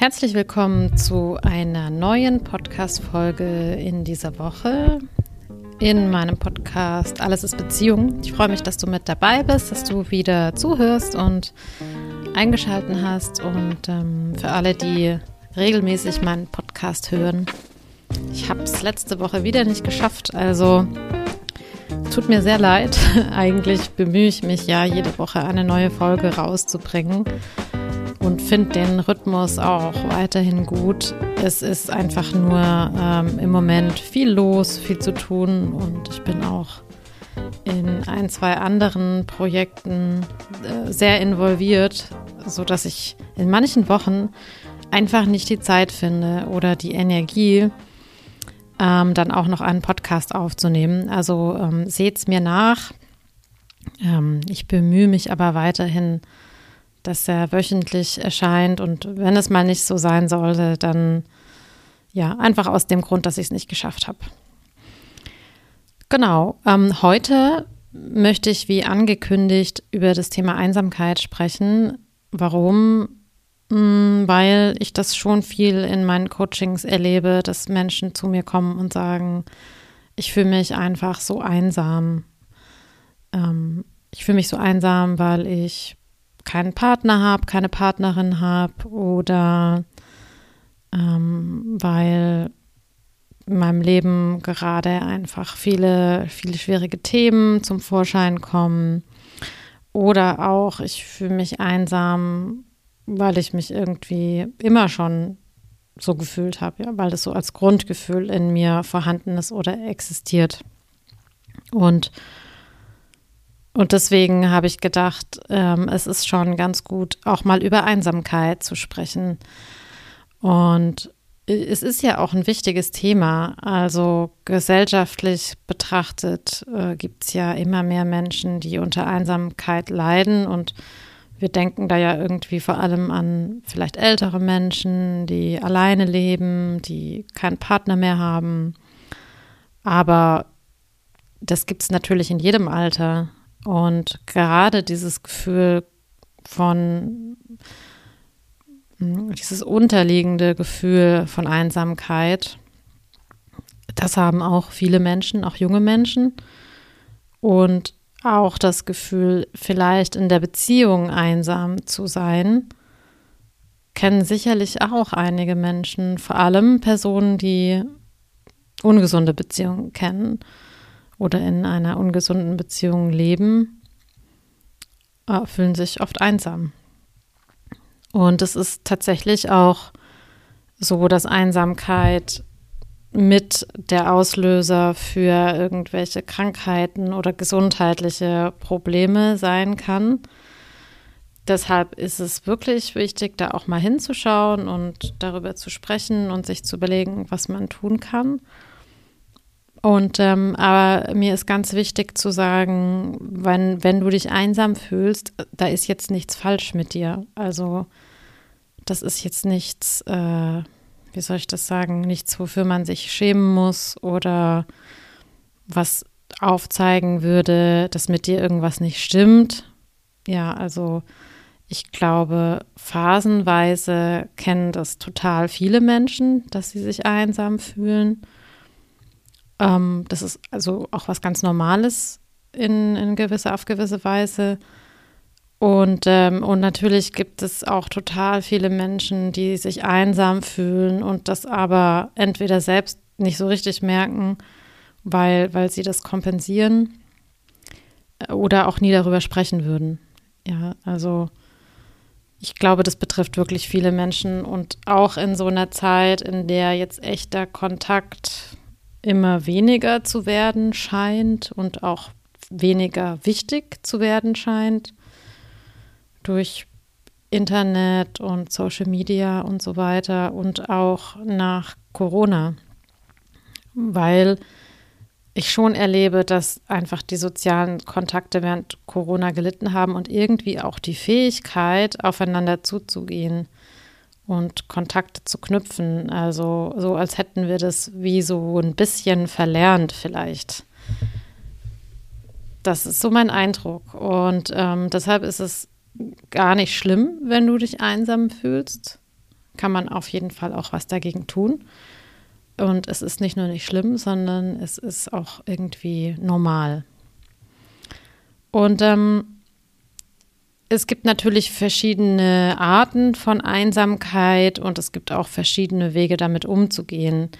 Herzlich willkommen zu einer neuen Podcast-Folge in dieser Woche in meinem Podcast Alles ist Beziehung. Ich freue mich, dass du mit dabei bist, dass du wieder zuhörst und eingeschalten hast. Und ähm, für alle, die regelmäßig meinen Podcast hören, ich habe es letzte Woche wieder nicht geschafft. Also tut mir sehr leid. Eigentlich bemühe ich mich ja, jede Woche eine neue Folge rauszubringen und finde den Rhythmus auch weiterhin gut. Es ist einfach nur ähm, im Moment viel los, viel zu tun und ich bin auch in ein, zwei anderen Projekten äh, sehr involviert, sodass ich in manchen Wochen einfach nicht die Zeit finde oder die Energie, ähm, dann auch noch einen Podcast aufzunehmen. Also ähm, seht es mir nach. Ähm, ich bemühe mich aber weiterhin, dass er wöchentlich erscheint und wenn es mal nicht so sein sollte, dann ja, einfach aus dem Grund, dass ich es nicht geschafft habe. Genau, ähm, heute möchte ich wie angekündigt über das Thema Einsamkeit sprechen. Warum? Hm, weil ich das schon viel in meinen Coachings erlebe, dass Menschen zu mir kommen und sagen, ich fühle mich einfach so einsam. Ähm, ich fühle mich so einsam, weil ich keinen Partner habe, keine Partnerin habe oder ähm, weil in meinem Leben gerade einfach viele, viele schwierige Themen zum Vorschein kommen. Oder auch, ich fühle mich einsam, weil ich mich irgendwie immer schon so gefühlt habe, ja, weil das so als Grundgefühl in mir vorhanden ist oder existiert. Und und deswegen habe ich gedacht, ähm, es ist schon ganz gut, auch mal über Einsamkeit zu sprechen. Und es ist ja auch ein wichtiges Thema. Also gesellschaftlich betrachtet äh, gibt es ja immer mehr Menschen, die unter Einsamkeit leiden. Und wir denken da ja irgendwie vor allem an vielleicht ältere Menschen, die alleine leben, die keinen Partner mehr haben. Aber das gibt es natürlich in jedem Alter. Und gerade dieses Gefühl von, hm, dieses unterliegende Gefühl von Einsamkeit, das haben auch viele Menschen, auch junge Menschen. Und auch das Gefühl, vielleicht in der Beziehung einsam zu sein, kennen sicherlich auch einige Menschen, vor allem Personen, die ungesunde Beziehungen kennen oder in einer ungesunden Beziehung leben, äh, fühlen sich oft einsam. Und es ist tatsächlich auch so, dass Einsamkeit mit der Auslöser für irgendwelche Krankheiten oder gesundheitliche Probleme sein kann. Deshalb ist es wirklich wichtig, da auch mal hinzuschauen und darüber zu sprechen und sich zu überlegen, was man tun kann. Und ähm, aber mir ist ganz wichtig zu sagen, wenn, wenn du dich einsam fühlst, da ist jetzt nichts falsch mit dir. Also das ist jetzt nichts, äh, wie soll ich das sagen, nichts, wofür man sich schämen muss oder was aufzeigen würde, dass mit dir irgendwas nicht stimmt. Ja, also ich glaube, phasenweise kennen das total viele Menschen, dass sie sich einsam fühlen. Ähm, das ist also auch was ganz Normales in, in gewisser, auf gewisse Weise. Und, ähm, und natürlich gibt es auch total viele Menschen, die sich einsam fühlen und das aber entweder selbst nicht so richtig merken, weil, weil sie das kompensieren äh, oder auch nie darüber sprechen würden. Ja, also ich glaube, das betrifft wirklich viele Menschen und auch in so einer Zeit, in der jetzt echter Kontakt immer weniger zu werden scheint und auch weniger wichtig zu werden scheint durch Internet und Social Media und so weiter und auch nach Corona, weil ich schon erlebe, dass einfach die sozialen Kontakte während Corona gelitten haben und irgendwie auch die Fähigkeit, aufeinander zuzugehen und Kontakte zu knüpfen. Also so, als hätten wir das wie so ein bisschen verlernt vielleicht. Das ist so mein Eindruck. Und ähm, deshalb ist es gar nicht schlimm, wenn du dich einsam fühlst. kann man auf jeden Fall auch was dagegen tun. Und es ist nicht nur nicht schlimm, sondern es ist auch irgendwie normal. Und ähm, es gibt natürlich verschiedene Arten von Einsamkeit und es gibt auch verschiedene Wege, damit umzugehen.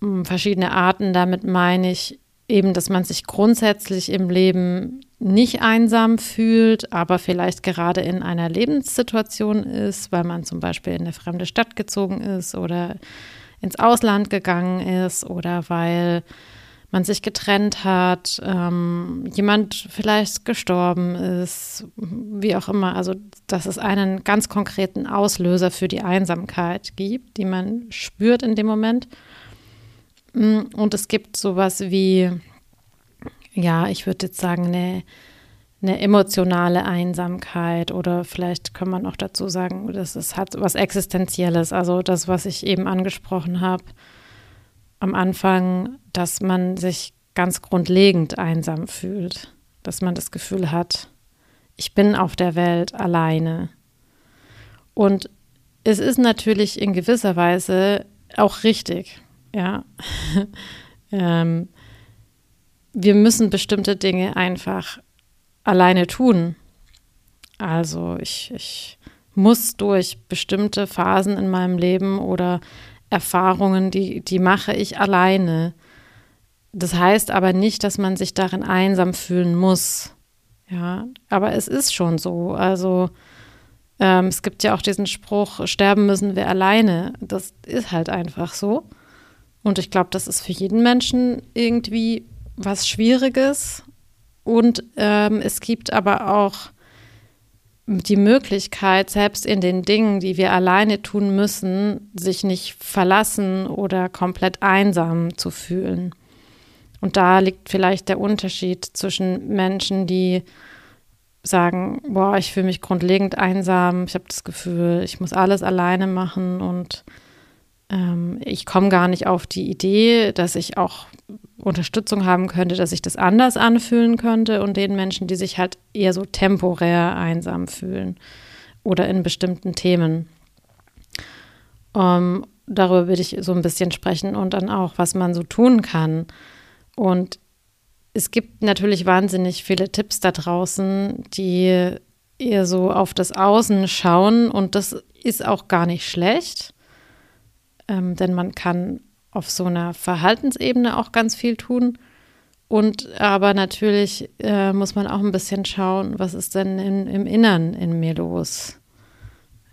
Hm, verschiedene Arten, damit meine ich eben, dass man sich grundsätzlich im Leben nicht einsam fühlt, aber vielleicht gerade in einer Lebenssituation ist, weil man zum Beispiel in eine fremde Stadt gezogen ist oder ins Ausland gegangen ist oder weil man sich getrennt hat, ähm, jemand vielleicht gestorben ist, wie auch immer. Also, dass es einen ganz konkreten Auslöser für die Einsamkeit gibt, die man spürt in dem Moment. Mm, und es gibt sowas wie, ja, ich würde jetzt sagen, eine, eine emotionale Einsamkeit oder vielleicht kann man auch dazu sagen, dass es hat was Existenzielles. Also das, was ich eben angesprochen habe am Anfang, dass man sich ganz grundlegend einsam fühlt, dass man das Gefühl hat, ich bin auf der Welt alleine. Und es ist natürlich in gewisser Weise auch richtig, ja. ähm, wir müssen bestimmte Dinge einfach alleine tun. Also ich, ich muss durch bestimmte Phasen in meinem Leben oder Erfahrungen, die, die mache ich alleine. Das heißt aber nicht, dass man sich darin einsam fühlen muss. Ja, aber es ist schon so. Also ähm, es gibt ja auch diesen Spruch, sterben müssen wir alleine. Das ist halt einfach so. Und ich glaube, das ist für jeden Menschen irgendwie was Schwieriges. Und ähm, es gibt aber auch die Möglichkeit, selbst in den Dingen, die wir alleine tun müssen, sich nicht verlassen oder komplett einsam zu fühlen. Und da liegt vielleicht der Unterschied zwischen Menschen, die sagen, boah, ich fühle mich grundlegend einsam, ich habe das Gefühl, ich muss alles alleine machen und ähm, ich komme gar nicht auf die Idee, dass ich auch Unterstützung haben könnte, dass sich das anders anfühlen könnte und den Menschen, die sich halt eher so temporär einsam fühlen oder in bestimmten Themen. Ähm, darüber würde ich so ein bisschen sprechen und dann auch, was man so tun kann. Und es gibt natürlich wahnsinnig viele Tipps da draußen, die eher so auf das Außen schauen und das ist auch gar nicht schlecht, ähm, denn man kann auf so einer Verhaltensebene auch ganz viel tun. Und aber natürlich äh, muss man auch ein bisschen schauen, was ist denn in, im Innern in mir los?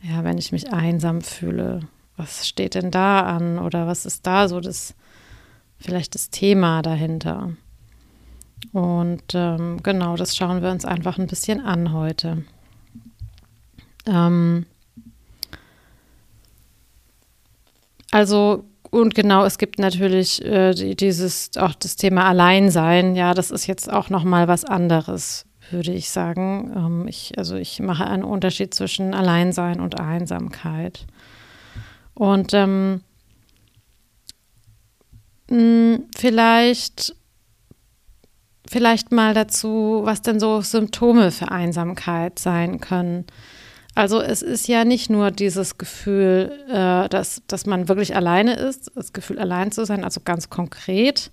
Ja, wenn ich mich einsam fühle, was steht denn da an oder was ist da so das, vielleicht das Thema dahinter? Und ähm, genau, das schauen wir uns einfach ein bisschen an heute. Ähm, also und genau, es gibt natürlich äh, dieses, auch das Thema Alleinsein. Ja, das ist jetzt auch nochmal was anderes, würde ich sagen. Ähm, ich, also ich mache einen Unterschied zwischen Alleinsein und Einsamkeit. Und ähm, mh, hm, vielleicht, vielleicht mal dazu, was denn so Symptome für Einsamkeit sein können. Also es ist ja nicht nur dieses Gefühl, äh, dass, dass man wirklich alleine ist, das Gefühl allein zu sein, also ganz konkret,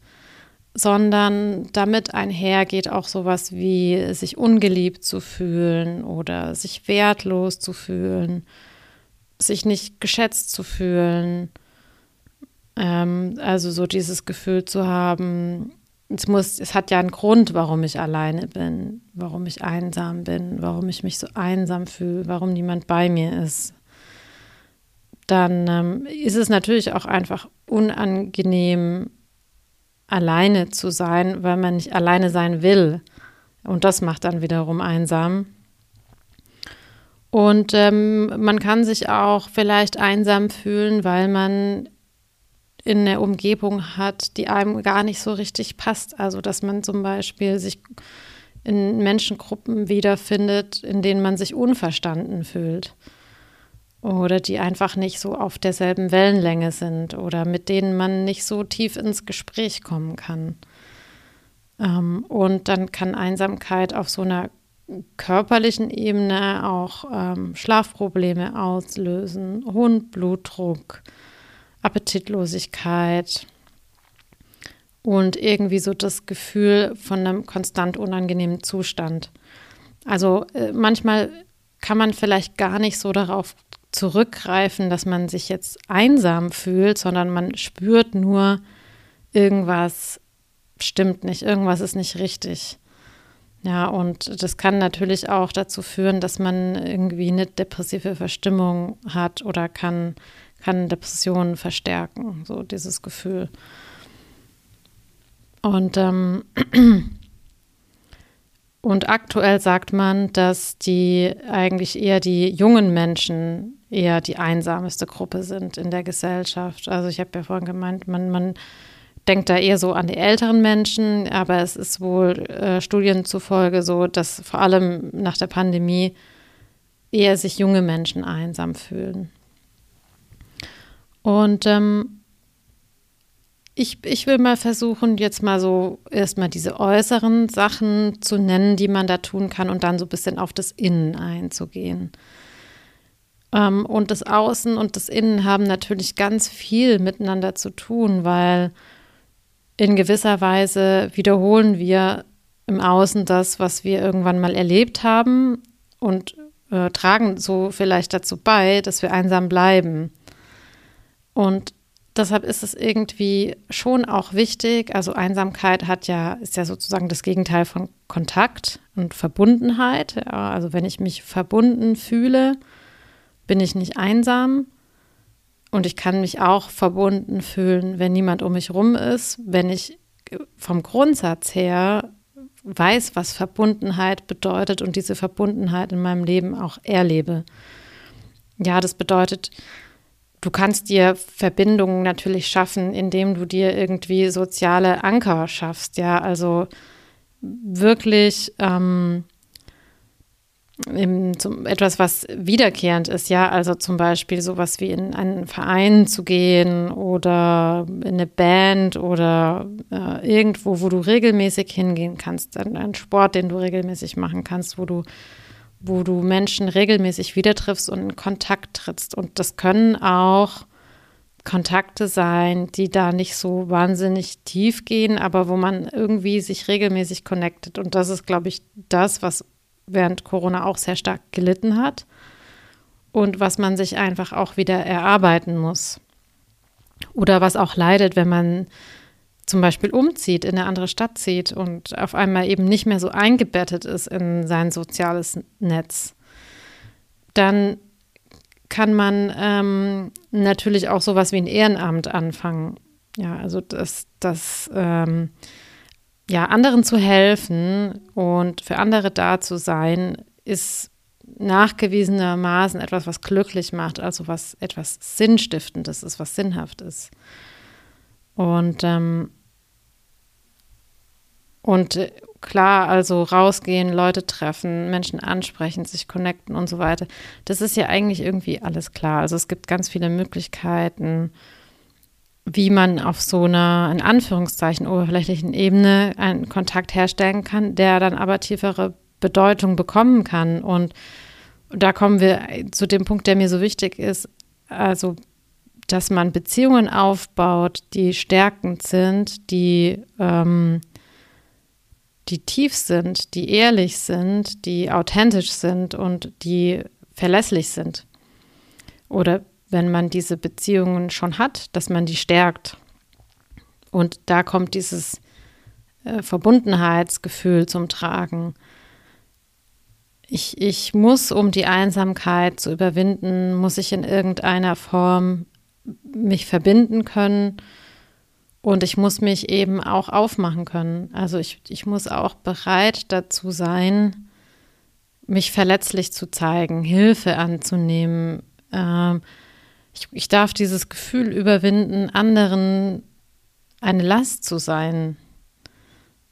sondern damit einhergeht auch sowas wie sich ungeliebt zu fühlen oder sich wertlos zu fühlen, sich nicht geschätzt zu fühlen. Ähm, also so dieses Gefühl zu haben, es muss, es hat ja einen Grund, warum ich alleine bin, warum ich einsam bin, warum ich mich so einsam fühle, warum niemand bei mir ist. Dann ähm, ist es natürlich auch einfach unangenehm, alleine zu sein, weil man nicht alleine sein will. Und das macht dann wiederum einsam. Und ähm, man kann sich auch vielleicht einsam fühlen, weil man in der Umgebung hat, die einem gar nicht so richtig passt. Also dass man zum Beispiel sich in Menschengruppen wiederfindet, in denen man sich unverstanden fühlt oder die einfach nicht so auf derselben Wellenlänge sind oder mit denen man nicht so tief ins Gespräch kommen kann. Ähm, und dann kann Einsamkeit auf so einer körperlichen Ebene auch ähm, Schlafprobleme auslösen, hohen Blutdruck, Appetitlosigkeit und irgendwie so das Gefühl von einem konstant unangenehmen Zustand. Also äh, manchmal kann man vielleicht gar nicht so darauf zurückgreifen, dass man sich jetzt einsam fühlt, sondern man spürt nur, irgendwas stimmt nicht, irgendwas ist nicht richtig. Ja, und das kann natürlich auch dazu führen, dass man irgendwie eine depressive Verstimmung hat oder kann, kann Depressionen verstärken, so dieses Gefühl. Und, ähm, und aktuell sagt man, dass die eigentlich eher die jungen Menschen eher die einsamste Gruppe sind in der Gesellschaft. Also ich habe ja vorhin gemeint, man, man denkt da eher so an die älteren Menschen, aber es ist wohl äh, Studien zufolge so, dass vor allem nach der Pandemie eher sich junge Menschen einsam fühlen. Und ähm, ich, ich will mal versuchen, jetzt mal so erstmal diese äußeren Sachen zu nennen, die man da tun kann und dann so ein bisschen auf das Innen einzugehen. Ähm, und das Außen und das Innen haben natürlich ganz viel miteinander zu tun, weil in gewisser Weise wiederholen wir im Außen das, was wir irgendwann mal erlebt haben und äh, tragen so vielleicht dazu bei, dass wir einsam bleiben. Und deshalb ist es irgendwie schon auch wichtig, also Einsamkeit hat ja, ist ja sozusagen das Gegenteil von Kontakt und Verbundenheit. Also wenn ich mich verbunden fühle, bin ich nicht einsam. Und ich kann mich auch verbunden fühlen, wenn niemand um mich rum ist, wenn ich vom Grundsatz her weiß, was Verbundenheit bedeutet und diese Verbundenheit in meinem Leben auch erlebe. Ja, das bedeutet, du kannst dir Verbindungen natürlich schaffen, indem du dir irgendwie soziale Anker schaffst. Ja, also wirklich ähm, eben zum, etwas, was wiederkehrend ist, ja, also zum Beispiel sowas wie in einen Verein zu gehen oder in eine Band oder äh, irgendwo, wo du regelmäßig hingehen kannst, ein, ein Sport, den du regelmäßig machen kannst, wo du wo du Menschen regelmäßig wieder triffst und in Kontakt trittst. Und das können auch Kontakte sein, die da nicht so wahnsinnig tief gehen, aber wo man irgendwie sich regelmäßig connectet. Und das ist, glaube ich, das, was während Corona auch sehr stark gelitten hat und was man sich einfach auch wieder erarbeiten muss. Oder was auch leidet, wenn man zum Beispiel umzieht, in eine andere Stadt zieht und auf einmal eben nicht mehr so eingebettet ist in sein soziales Netz. Dann kann man ähm, natürlich auch sowas wie ein Ehrenamt anfangen. Ja, also das, das ähm, ja, anderen zu helfen und für andere da zu sein, ist nachgewiesenermaßen etwas, was glücklich macht, also was etwas Sinnstiftendes ist, was sinnhaft ist. Und, ähm, und äh, klar, also rausgehen, Leute treffen, Menschen ansprechen, sich connecten und so weiter, das ist ja eigentlich irgendwie alles klar. Also es gibt ganz viele Möglichkeiten, wie man auf so einer, in Anführungszeichen, oberflächlichen Ebene einen Kontakt herstellen kann, der dann aber tiefere Bedeutung bekommen kann. Und da kommen wir zu dem Punkt, der mir so wichtig ist, also dass man Beziehungen aufbaut, die stärkend sind, die, ähm, die tief sind, die ehrlich sind, die authentisch sind und die verlässlich sind. Oder wenn man diese Beziehungen schon hat, dass man die stärkt. Und da kommt dieses äh, Verbundenheitsgefühl zum Tragen. Ich, ich muss, um die Einsamkeit zu überwinden, muss ich in irgendeiner Form mich verbinden können und ich muss mich eben auch aufmachen können. Also ich, ich muss auch bereit dazu sein, mich verletzlich zu zeigen, Hilfe anzunehmen, äh, ich, ich darf dieses Gefühl überwinden, anderen eine Last zu sein.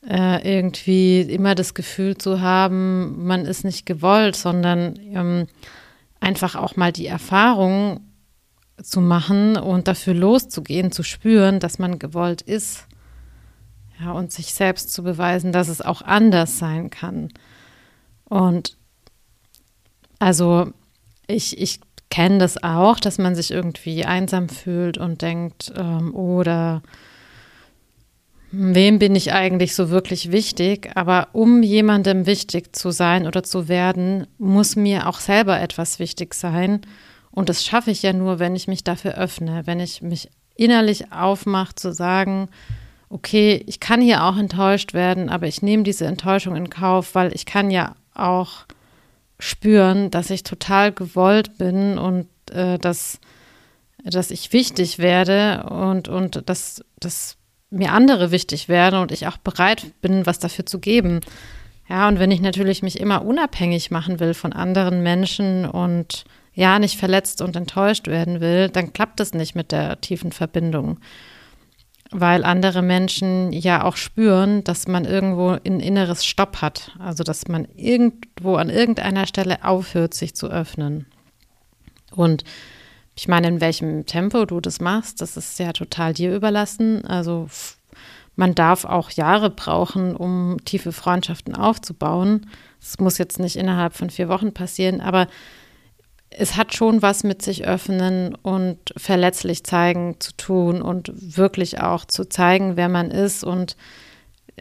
Äh, irgendwie immer das Gefühl zu haben, man ist nicht gewollt, sondern ähm, einfach auch mal die Erfahrung zu machen und dafür loszugehen, zu spüren, dass man gewollt ist. Ja, und sich selbst zu beweisen, dass es auch anders sein kann. Und also ich, ich kenne das auch, dass man sich irgendwie einsam fühlt und denkt, ähm, oder wem bin ich eigentlich so wirklich wichtig? Aber um jemandem wichtig zu sein oder zu werden, muss mir auch selber etwas wichtig sein. Und das schaffe ich ja nur, wenn ich mich dafür öffne, wenn ich mich innerlich aufmache zu sagen, okay, ich kann hier auch enttäuscht werden, aber ich nehme diese Enttäuschung in Kauf, weil ich kann ja auch spüren, dass ich total gewollt bin und äh, dass, dass ich wichtig werde und, und dass, dass mir andere wichtig werden und ich auch bereit bin, was dafür zu geben. Ja, und wenn ich natürlich mich immer unabhängig machen will von anderen Menschen und ja, nicht verletzt und enttäuscht werden will, dann klappt es nicht mit der tiefen Verbindung. Weil andere Menschen ja auch spüren, dass man irgendwo ein inneres Stopp hat. Also, dass man irgendwo an irgendeiner Stelle aufhört, sich zu öffnen. Und ich meine, in welchem Tempo du das machst, das ist ja total dir überlassen. Also man darf auch Jahre brauchen, um tiefe Freundschaften aufzubauen. Das muss jetzt nicht innerhalb von vier Wochen passieren, aber es hat schon was mit sich öffnen und verletzlich zeigen zu tun und wirklich auch zu zeigen, wer man ist und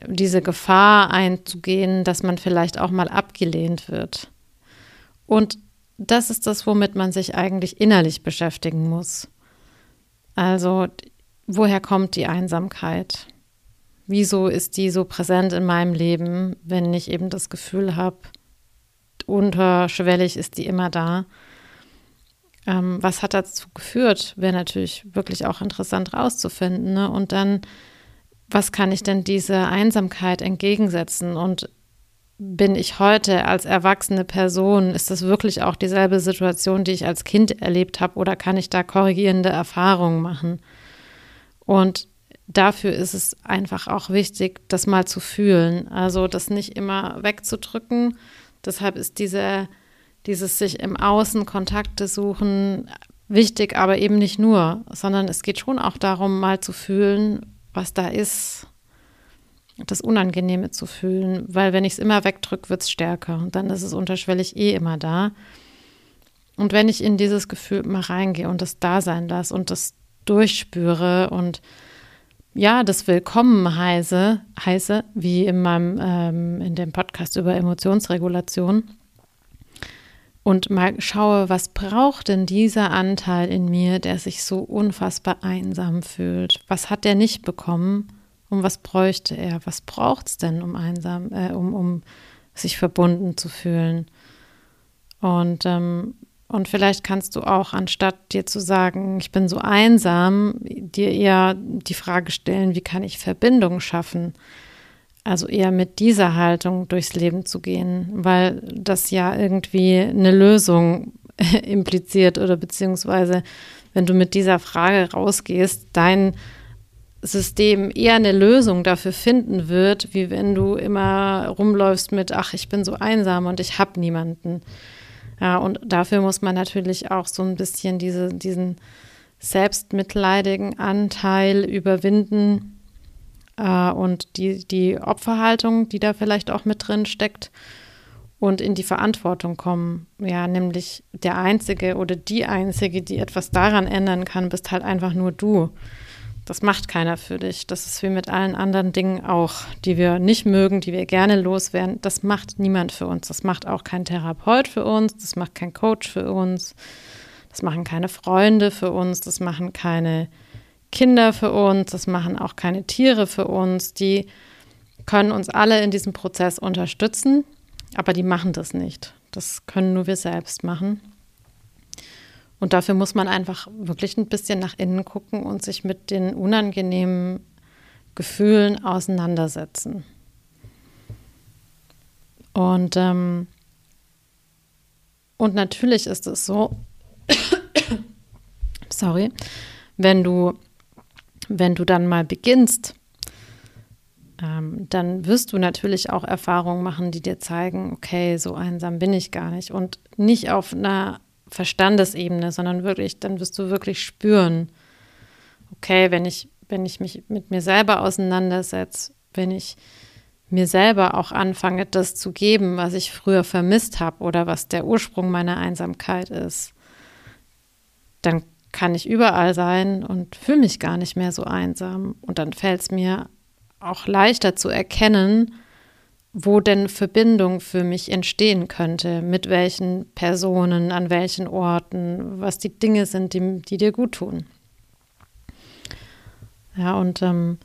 diese Gefahr einzugehen, dass man vielleicht auch mal abgelehnt wird. Und das ist das, womit man sich eigentlich innerlich beschäftigen muss. Also, woher kommt die Einsamkeit? Wieso ist die so präsent in meinem Leben, wenn ich eben das Gefühl habe, unterschwellig ist die immer da? Ähm, was hat dazu geführt? Wäre natürlich wirklich auch interessant rauszufinden. Ne? Und dann, was kann ich denn dieser Einsamkeit entgegensetzen? Und bin ich heute als erwachsene Person, ist das wirklich auch dieselbe Situation, die ich als Kind erlebt habe oder kann ich da korrigierende Erfahrungen machen? Und dafür ist es einfach auch wichtig, das mal zu fühlen, also das nicht immer wegzudrücken. Deshalb ist diese, dieses sich im Außen Kontakte suchen wichtig, aber eben nicht nur, sondern es geht schon auch darum, mal zu fühlen, was da ist das Unangenehme zu fühlen, weil wenn ich es immer wegdrücke, wird es stärker und dann ist es unterschwellig eh immer da. Und wenn ich in dieses Gefühl mal reingehe und das da sein lasse und das durchspüre und ja, das Willkommen heiße, heiße wie in meinem, ähm, in dem Podcast über Emotionsregulation und mal schaue, was braucht denn dieser Anteil in mir, der sich so unfassbar einsam fühlt? Was hat der nicht bekommen? Und was bräuchte er? Was braucht es denn, um einsam, äh, um, um sich verbunden zu fühlen? Und, ähm, und vielleicht kannst du auch, anstatt dir zu sagen, ich bin so einsam, dir eher die Frage stellen, wie kann ich Verbindung schaffen? Also eher mit dieser Haltung durchs Leben zu gehen, weil das ja irgendwie eine Lösung impliziert oder beziehungsweise, wenn du mit dieser Frage rausgehst, dein System eher eine Lösung dafür finden wird, wie wenn du immer rumläufst mit, ach, ich bin so einsam und ich habe niemanden. Ja, und dafür muss man natürlich auch so ein bisschen diese, diesen selbstmitleidigen Anteil überwinden äh, und die, die Opferhaltung, die da vielleicht auch mit drin steckt und in die Verantwortung kommen. Ja, nämlich der Einzige oder die Einzige, die etwas daran ändern kann, bist halt einfach nur du. Das macht keiner für dich. Das ist wie mit allen anderen Dingen auch, die wir nicht mögen, die wir gerne loswerden. Das macht niemand für uns. Das macht auch kein Therapeut für uns. Das macht kein Coach für uns. Das machen keine Freunde für uns. Das machen keine Kinder für uns. Das machen auch keine Tiere für uns. Die können uns alle in diesem Prozess unterstützen, aber die machen das nicht. Das können nur wir selbst machen. Und dafür muss man einfach wirklich ein bisschen nach innen gucken und sich mit den unangenehmen Gefühlen auseinandersetzen. Und, ähm, und natürlich ist es so, sorry, wenn du, wenn du dann mal beginnst, ähm, dann wirst du natürlich auch Erfahrungen machen, die dir zeigen, okay, so einsam bin ich gar nicht. Und nicht auf einer Verstandesebene, sondern wirklich, dann wirst du wirklich spüren, okay, wenn ich, wenn ich mich mit mir selber auseinandersetze, wenn ich mir selber auch anfange, das zu geben, was ich früher vermisst habe oder was der Ursprung meiner Einsamkeit ist, dann kann ich überall sein und fühle mich gar nicht mehr so einsam. Und dann fällt es mir auch leichter zu erkennen, wo denn Verbindung für mich entstehen könnte, mit welchen Personen, an welchen Orten, was die Dinge sind, die, die dir gut tun. Ja, und, ähm,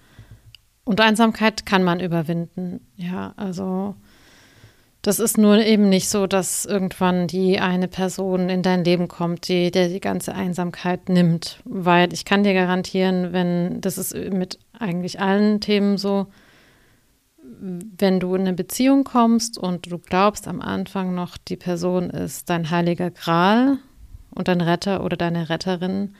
und Einsamkeit kann man überwinden. Ja, also das ist nur eben nicht so, dass irgendwann die eine Person in dein Leben kommt, die der die ganze Einsamkeit nimmt. Weil ich kann dir garantieren, wenn, das ist mit eigentlich allen Themen so, wenn du in eine Beziehung kommst und du glaubst am Anfang noch, die Person ist dein heiliger Gral und dein Retter oder deine Retterin,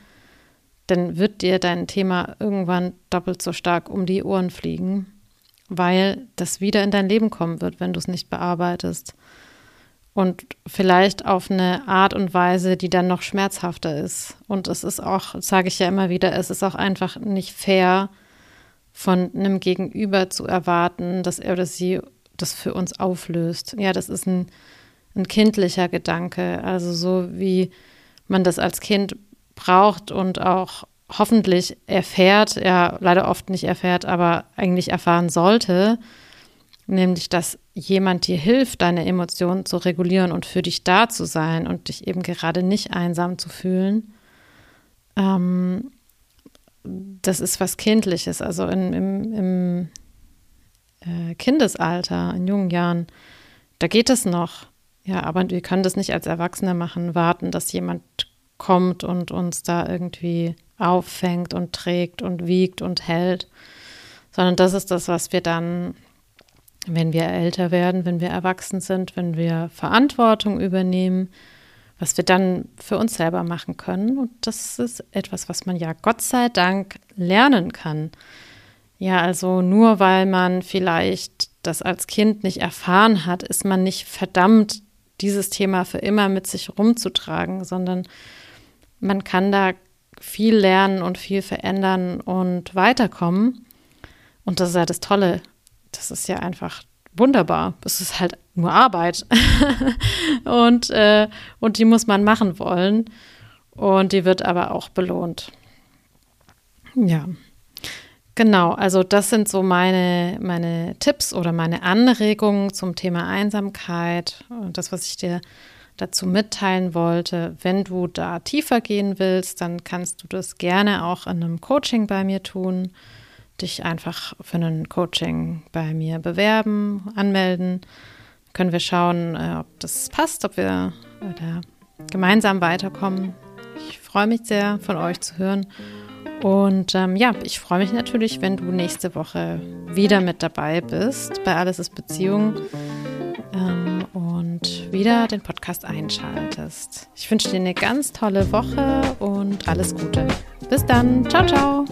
dann wird dir dein Thema irgendwann doppelt so stark um die Ohren fliegen, weil das wieder in dein Leben kommen wird, wenn du es nicht bearbeitest. Und vielleicht auf eine Art und Weise, die dann noch schmerzhafter ist. Und es ist auch, sage ich ja immer wieder, es ist auch einfach nicht fair, von einem Gegenüber zu erwarten, dass er oder sie das für uns auflöst. Ja, das ist ein, ein kindlicher Gedanke. Also so wie man das als Kind braucht und auch hoffentlich erfährt, ja, leider oft nicht erfährt, aber eigentlich erfahren sollte, nämlich dass jemand dir hilft, deine Emotionen zu regulieren und für dich da zu sein und dich eben gerade nicht einsam zu fühlen. Ähm, das ist was Kindliches, also in, im, im äh, Kindesalter, in jungen Jahren, da geht es noch. Ja, aber wir können das nicht als Erwachsene machen, warten, dass jemand kommt und uns da irgendwie auffängt und trägt und wiegt und hält, sondern das ist das, was wir dann, wenn wir älter werden, wenn wir erwachsen sind, wenn wir Verantwortung übernehmen, was wir dann für uns selber machen können. Und das ist etwas, was man ja Gott sei Dank lernen kann. Ja, also nur weil man vielleicht das als Kind nicht erfahren hat, ist man nicht verdammt, dieses Thema für immer mit sich rumzutragen, sondern man kann da viel lernen und viel verändern und weiterkommen. Und das ist ja das Tolle. Das ist ja einfach wunderbar. Es ist halt nur Arbeit. und, äh, und die muss man machen wollen. Und die wird aber auch belohnt. Ja. Genau, also das sind so meine, meine Tipps oder meine Anregungen zum Thema Einsamkeit und das, was ich dir dazu mitteilen wollte. Wenn du da tiefer gehen willst, dann kannst du das gerne auch in einem Coaching bei mir tun dich einfach für ein Coaching bei mir bewerben, anmelden. Können wir schauen, äh, ob das passt, ob wir äh, da gemeinsam weiterkommen. Ich freue mich sehr, von euch zu hören. Und ähm, ja, ich freue mich natürlich, wenn du nächste Woche wieder mit dabei bist bei Alles ist Beziehung ähm, wieder den Podcast einschaltest. Ich wünsche dir eine ganz tolle Woche und alles Gute. Bis dann. Ciao, ciao.